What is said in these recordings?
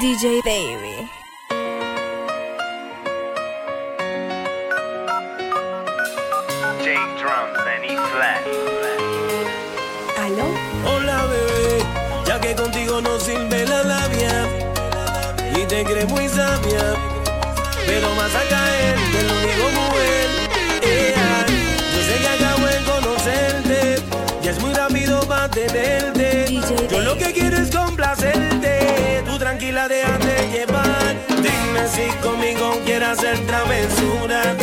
DJ Baby. J Drums and E Flat. ¿Aló? Hola bebé, ya que contigo no sirve la labia y te crees muy sabia, pero vas a caer, te lo digo mujer. Yo sé que acabo de conocerte, y es muy rápido para tenerte. DJ Yo lo que quiero es complacerte, tú tranquila déjate llevar. Dime si conmigo quieres hacer travesura,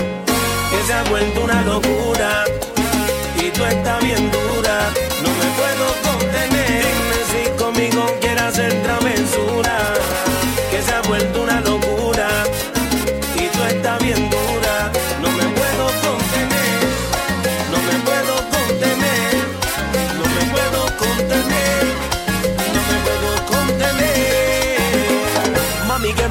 que se ha vuelto una locura y tú estás bien dura. No me puedo contener. Dime si conmigo quieres hacer travesura. Que se ha vuelto una locura. Y tú estás bien dura.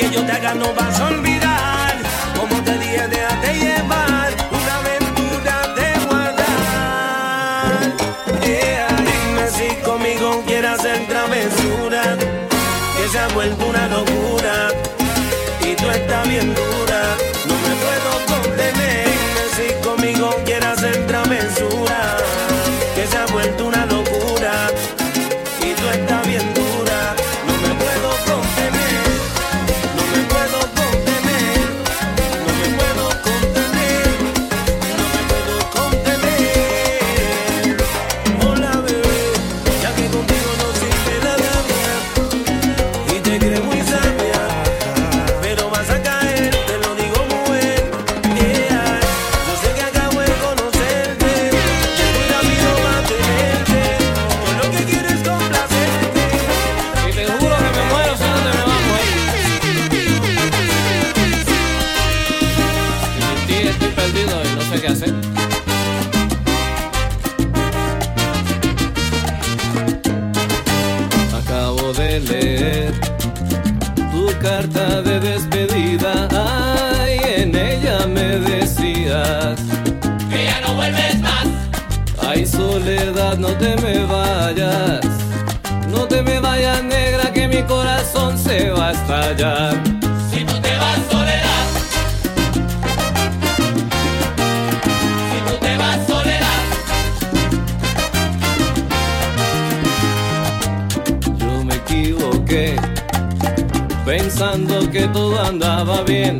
que yo te haga no vas a olvidar, como te dije déjate llevar, una aventura de guardar. Yeah, Dime si conmigo quieres hacer travesura, que se ha vuelto una locura y tú estás bien dura. Si tú te vas, soledad. Si tú te vas, soledad. Yo me equivoqué, pensando que todo andaba bien,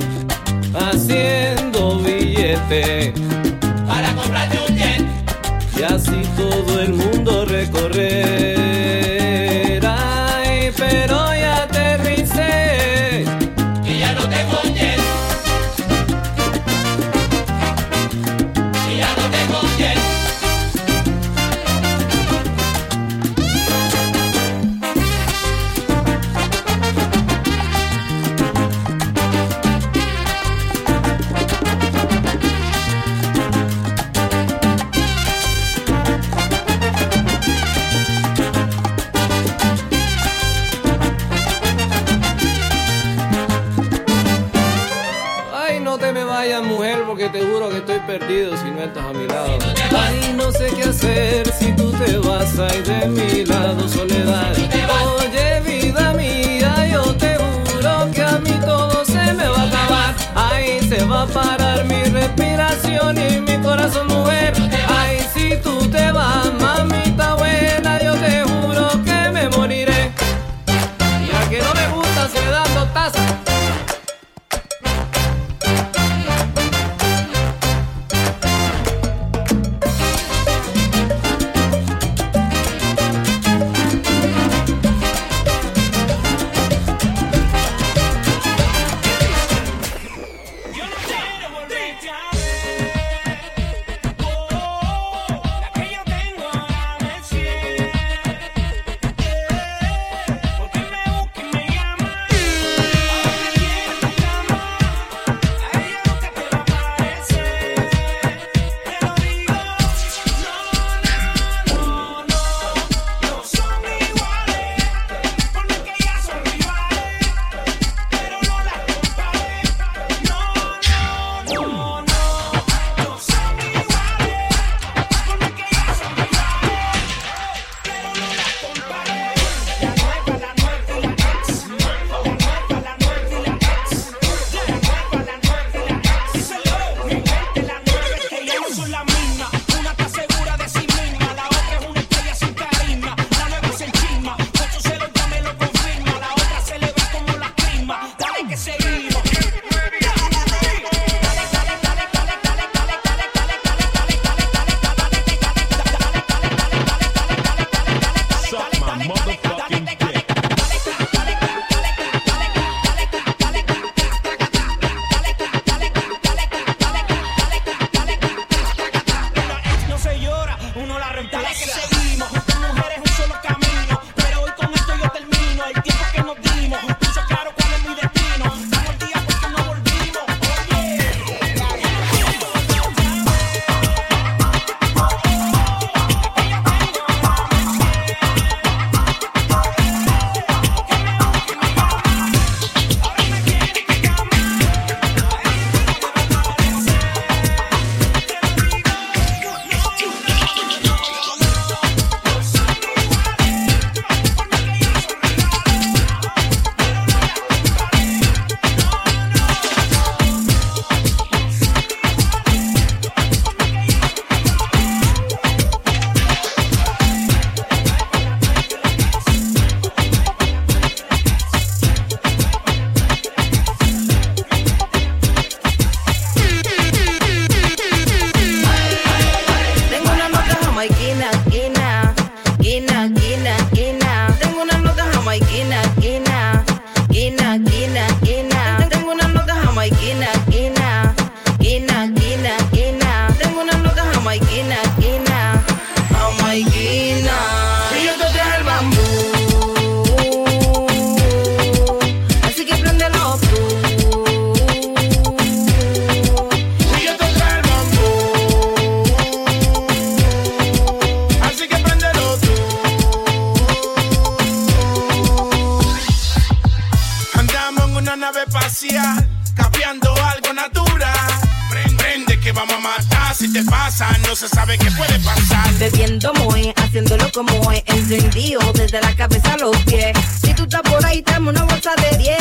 se sabe qué puede pasar. Bebiendo moe, haciéndolo como es, encendido desde la cabeza a los pies. Si tú estás por ahí, dame una bolsa de 10.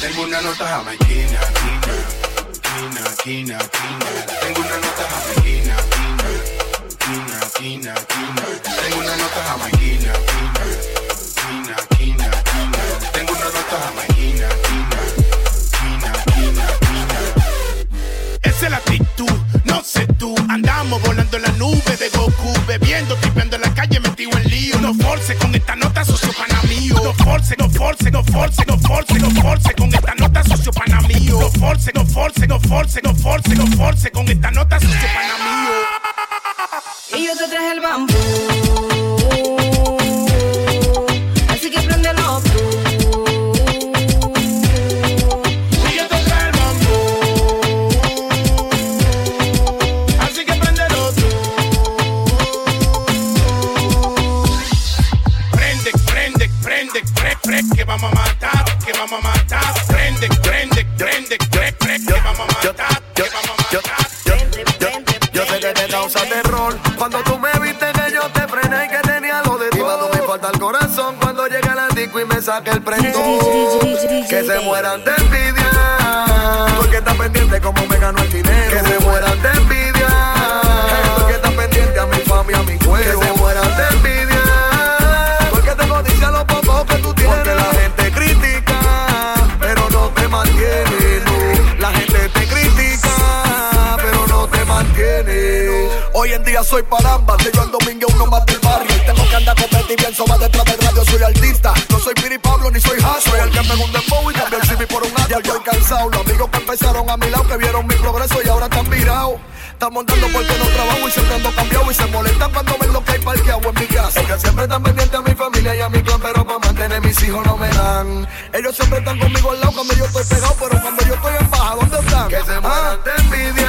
Tengo una nota jamaiquina, quina, quina, quina, quina. force, no force, no force con esta nota socio pana mío. No force, no force, no force, no force, no force con esta nota socio vamos a matar. Prende, prende, prende, prende, te vamos a matar. Te vamos a matar. Prende, prende, yo sé que te causa terror cuando tú me viste que yo te frené y que tenía lo de todo. me falta el corazón cuando llega la disco y me saca el prendón. Que se mueran de soy paramba. Si yo en domingo uno más del barrio. Tengo que andar con Betty bien soba detrás del radio. Soy artista. No soy Piri Pablo ni soy Haas. Soy el que me un dembow y cambió el CD por un Ya Estoy cansado. Los amigos que empezaron a mi lado que vieron mi progreso y ahora están mirados. Estamos montando porque no trabajo y siempre ando cambiado y se molestan cuando ven lo que hay parqueado en mi casa. Es que siempre están pendientes a mi familia y a mi clan, pero para mantener mis hijos no me dan. Ellos siempre están conmigo al lado cuando yo estoy pegado, pero cuando yo estoy en baja, ¿dónde están? Que se mueran ah. de.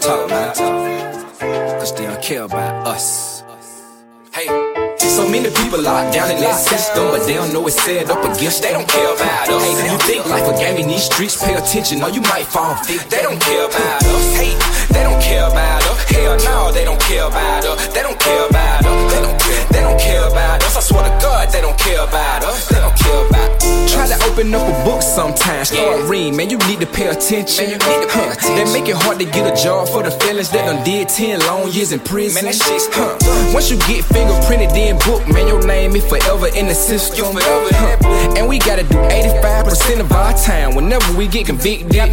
Talk about Cause they don't care about us. Hey. So many people locked down in that system, but they don't know it's set up against. They don't care about us. Hey, you think life a game in these streets? Pay attention, or you might fall victim. They don't care about us. Hey, they don't care about us. Hell no, they don't care about us. They don't care about us. They don't care. They don't care about us. I swear to God, they don't care about us. Open up a book sometimes. Start reading, man. You need to pay attention. Man, you need to pay attention. They make it hard to get a job for the feelings that done did ten long years in prison. Man, that shit's huh. Once you get fingerprinted, then book, man, your name is forever in the system. Huh. And we gotta do 85% of our time whenever we get convicted. Huh.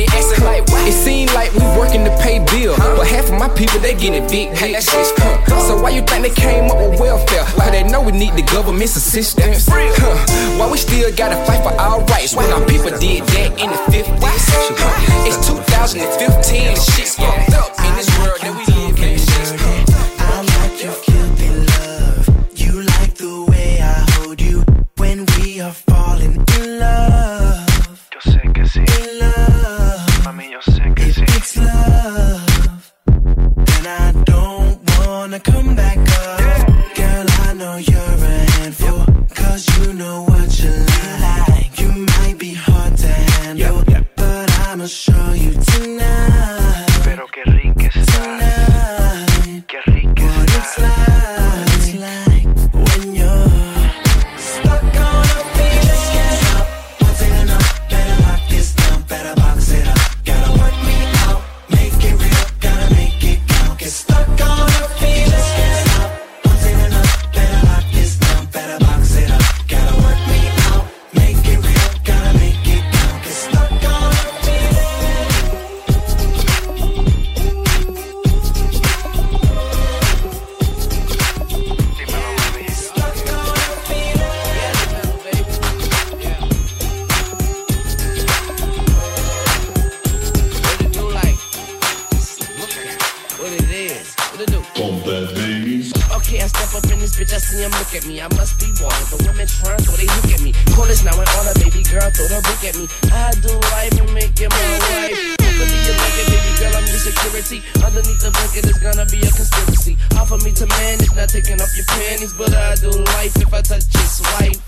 It seems like we working to pay bill, but half of my people they get evicted. Huh. So why you think they came up with welfare? Why they know we need the government's assistance. Huh. Why we still gotta fight for our rights when our people did that in the 50s? Huh. It's 2015, and shit's fucked up in this world that we live in. I like your Cupid love. You like the way I hold you when we are falling in love. Yo sé que sí, In love. mami, yo sé que sí. It's love. And I don't wanna come back taking off your panties, but I do life if I touch his wife.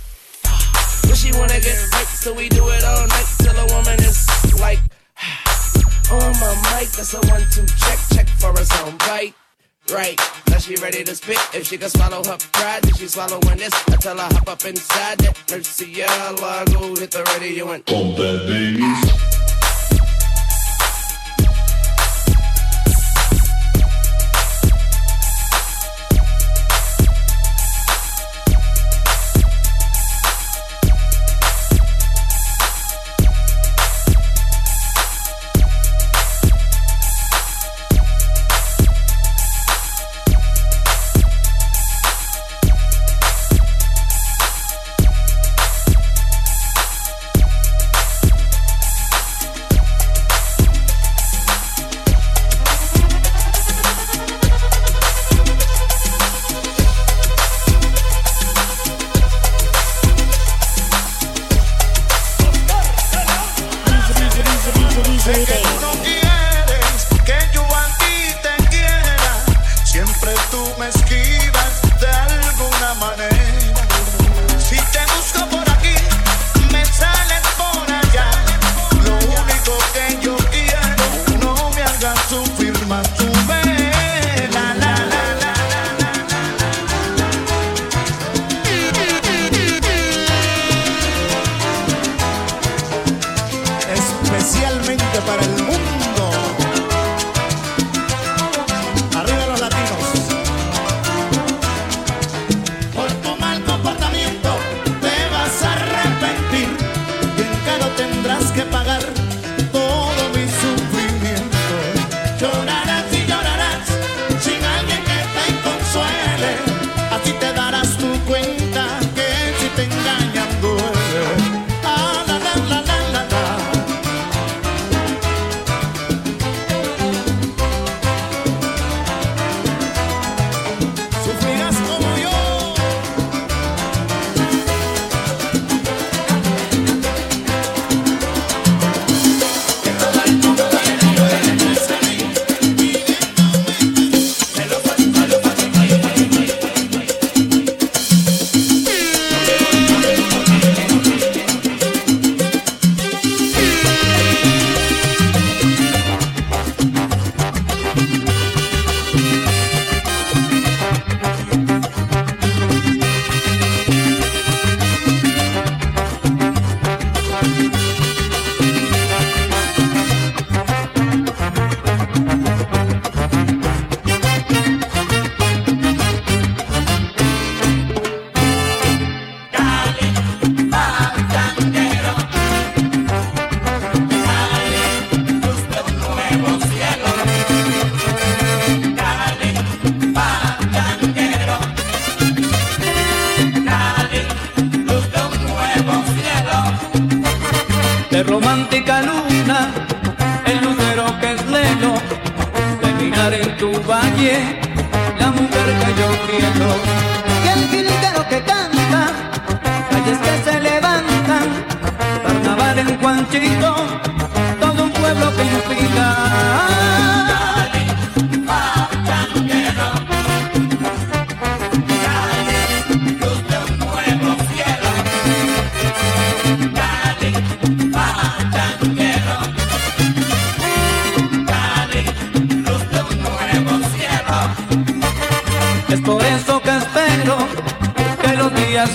But she wanna get right, so we do it all night till a woman is like, on my mic, that's a one two check, check for a sound bite. Right, now she ready to spit. If she can swallow her pride, then she swallowing this. I tell her hop up inside that I go hit the radio and Sé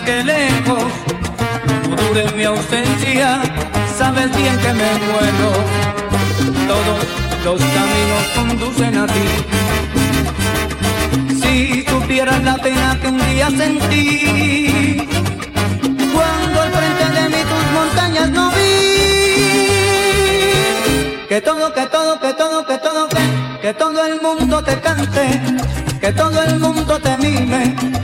que lejos, no dure mi ausencia, sabes bien que me muero. Todos los caminos conducen a ti. Si supieras la pena que un día sentí, cuando al frente de mí tus montañas no vi. Que todo, que todo, que todo, que todo, que, que todo el mundo te cante, que todo el mundo te mime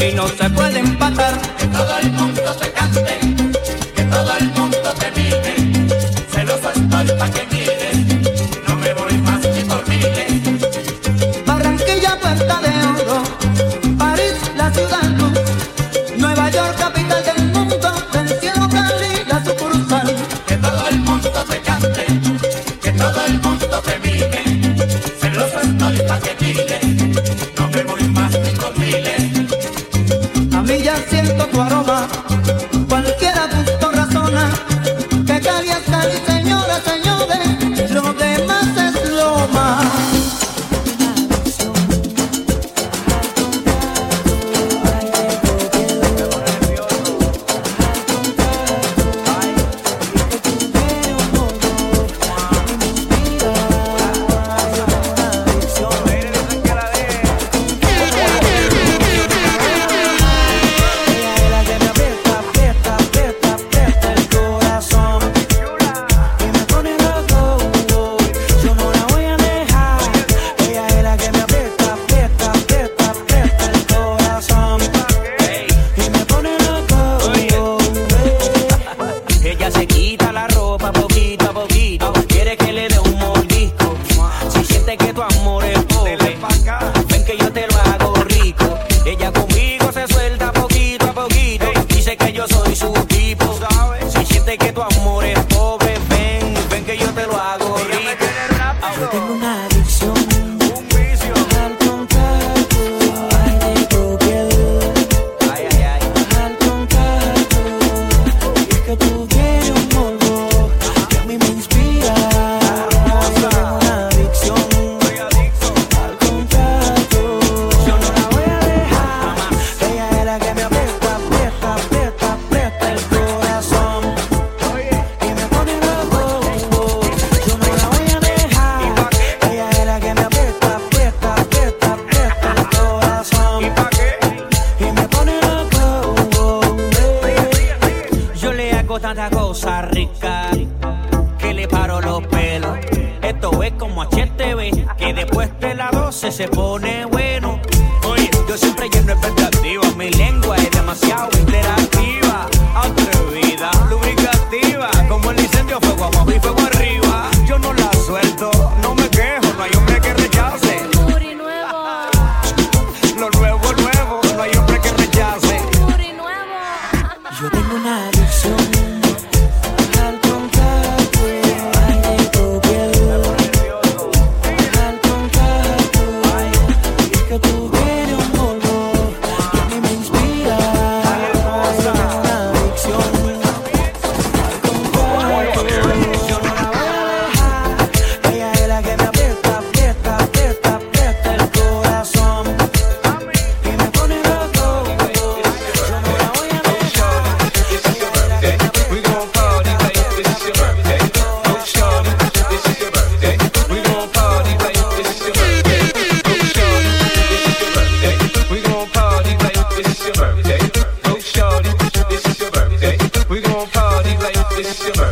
y no se puede empatar. Que todo el mundo se pone shiver.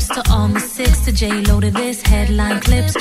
to all my six to J Lo to this headline clips.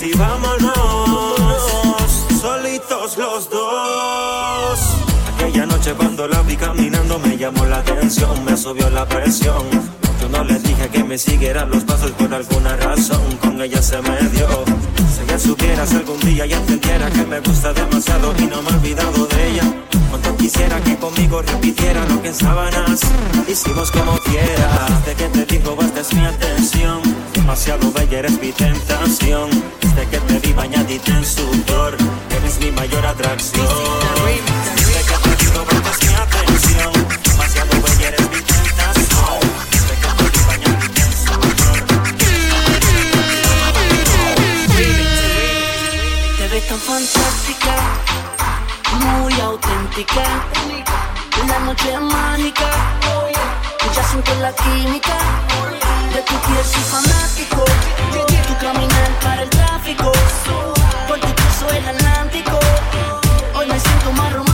Ya de una vez y vámonos. Solitos los dos. Aquella noche cuando la vi caminando me llamó la atención, me subió la presión. Yo no le dije que me siguiera los pasos por alguna razón, con ella se me dio. Si ella supiera si algún día ya entendiera que me gusta demasiado y no me he olvidado de ella. Cuando quisiera que conmigo repitiera lo que en sábanas hicimos como quiera. Desde que te digo basta es mi atención, demasiado bella eres mi tentación. Desde que te vi bañadita en sudor, eres mi mayor atracción. Desde que te digo basta es mi atención, demasiado bella eres mi tentación. Desde que te vi bañadita en sudor. Te ves tan fantástica, muy auténtica. La noche es mágica, ya siento la química. De tu piel soy fanático, tu caminar para el tráfico. Por ti cruzo el Atlántico, hoy me siento más romántico.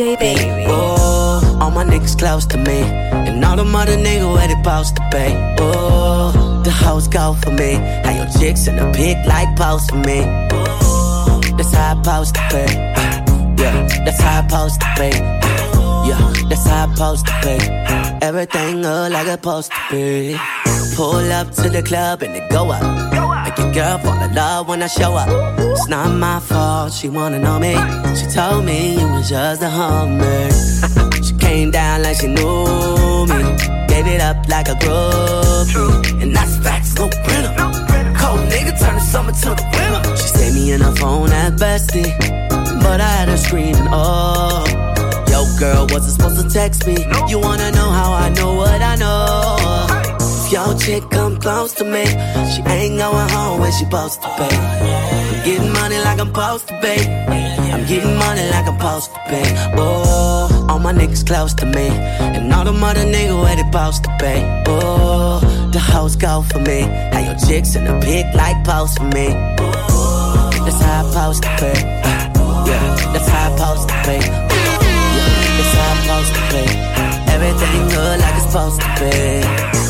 Baby. Oh, all my niggas close to me, and all them other niggas where they supposed to be. Oh, the hoes go for me. How your chicks in the pic like post for me. Oh, that's how I supposed to be. Yeah, that's how I supposed to be. Yeah, that's how I supposed to be. Everything look like it's supposed to be. Pull up to the club and they go up. Make your girl fall in love when I show up. It's not my fault, she wanna know me. She told me you was just a hummer. she came down like she knew me. Gave it up like a groupie. And that's facts, no printer. Cold nigga turn the summer to the winter. She saved me in her phone at bestie. But I had her screaming, oh. Yo, girl, wasn't supposed to text me. You wanna know how I know what I know? Your chick come close to me, she ain't going home when she supposed to be. I'm getting money like I'm supposed to be. I'm getting money like I'm supposed to be. Oh, all my niggas close to me, and all them other niggas where they supposed to be. Oh, the hoes go for me. How your chicks in the pic like post for me. That's how I supposed to be. Yeah, that's how I supposed to be. Yeah, That's how I'm supposed to be. Everything good like it's supposed to be.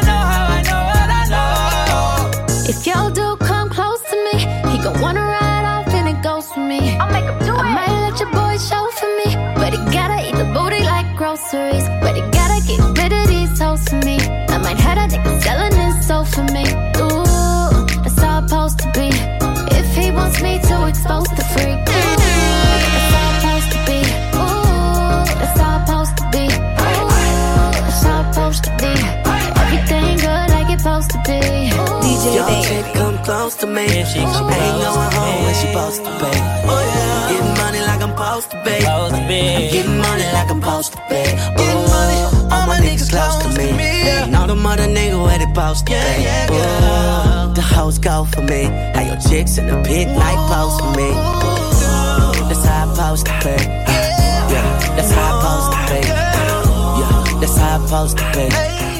me to expose the freak. Ooh, that's how it's supposed to be. Ooh, that's how supposed to be. Ooh, that's how supposed to be. Everything good like it's supposed to be. DJ Your chick come close to me. she ain't going home when she supposed to be. I'm getting money like I'm supposed to be. I'm getting money like I'm supposed to be. Oh, all my niggas close to me. And all them other nigga where they supposed to be. Oh, the hoes go for me. How your chicks in the pic like post for me. That's how I supposed to be. Yeah, that's how I supposed to be. Yeah, that's how I supposed to be.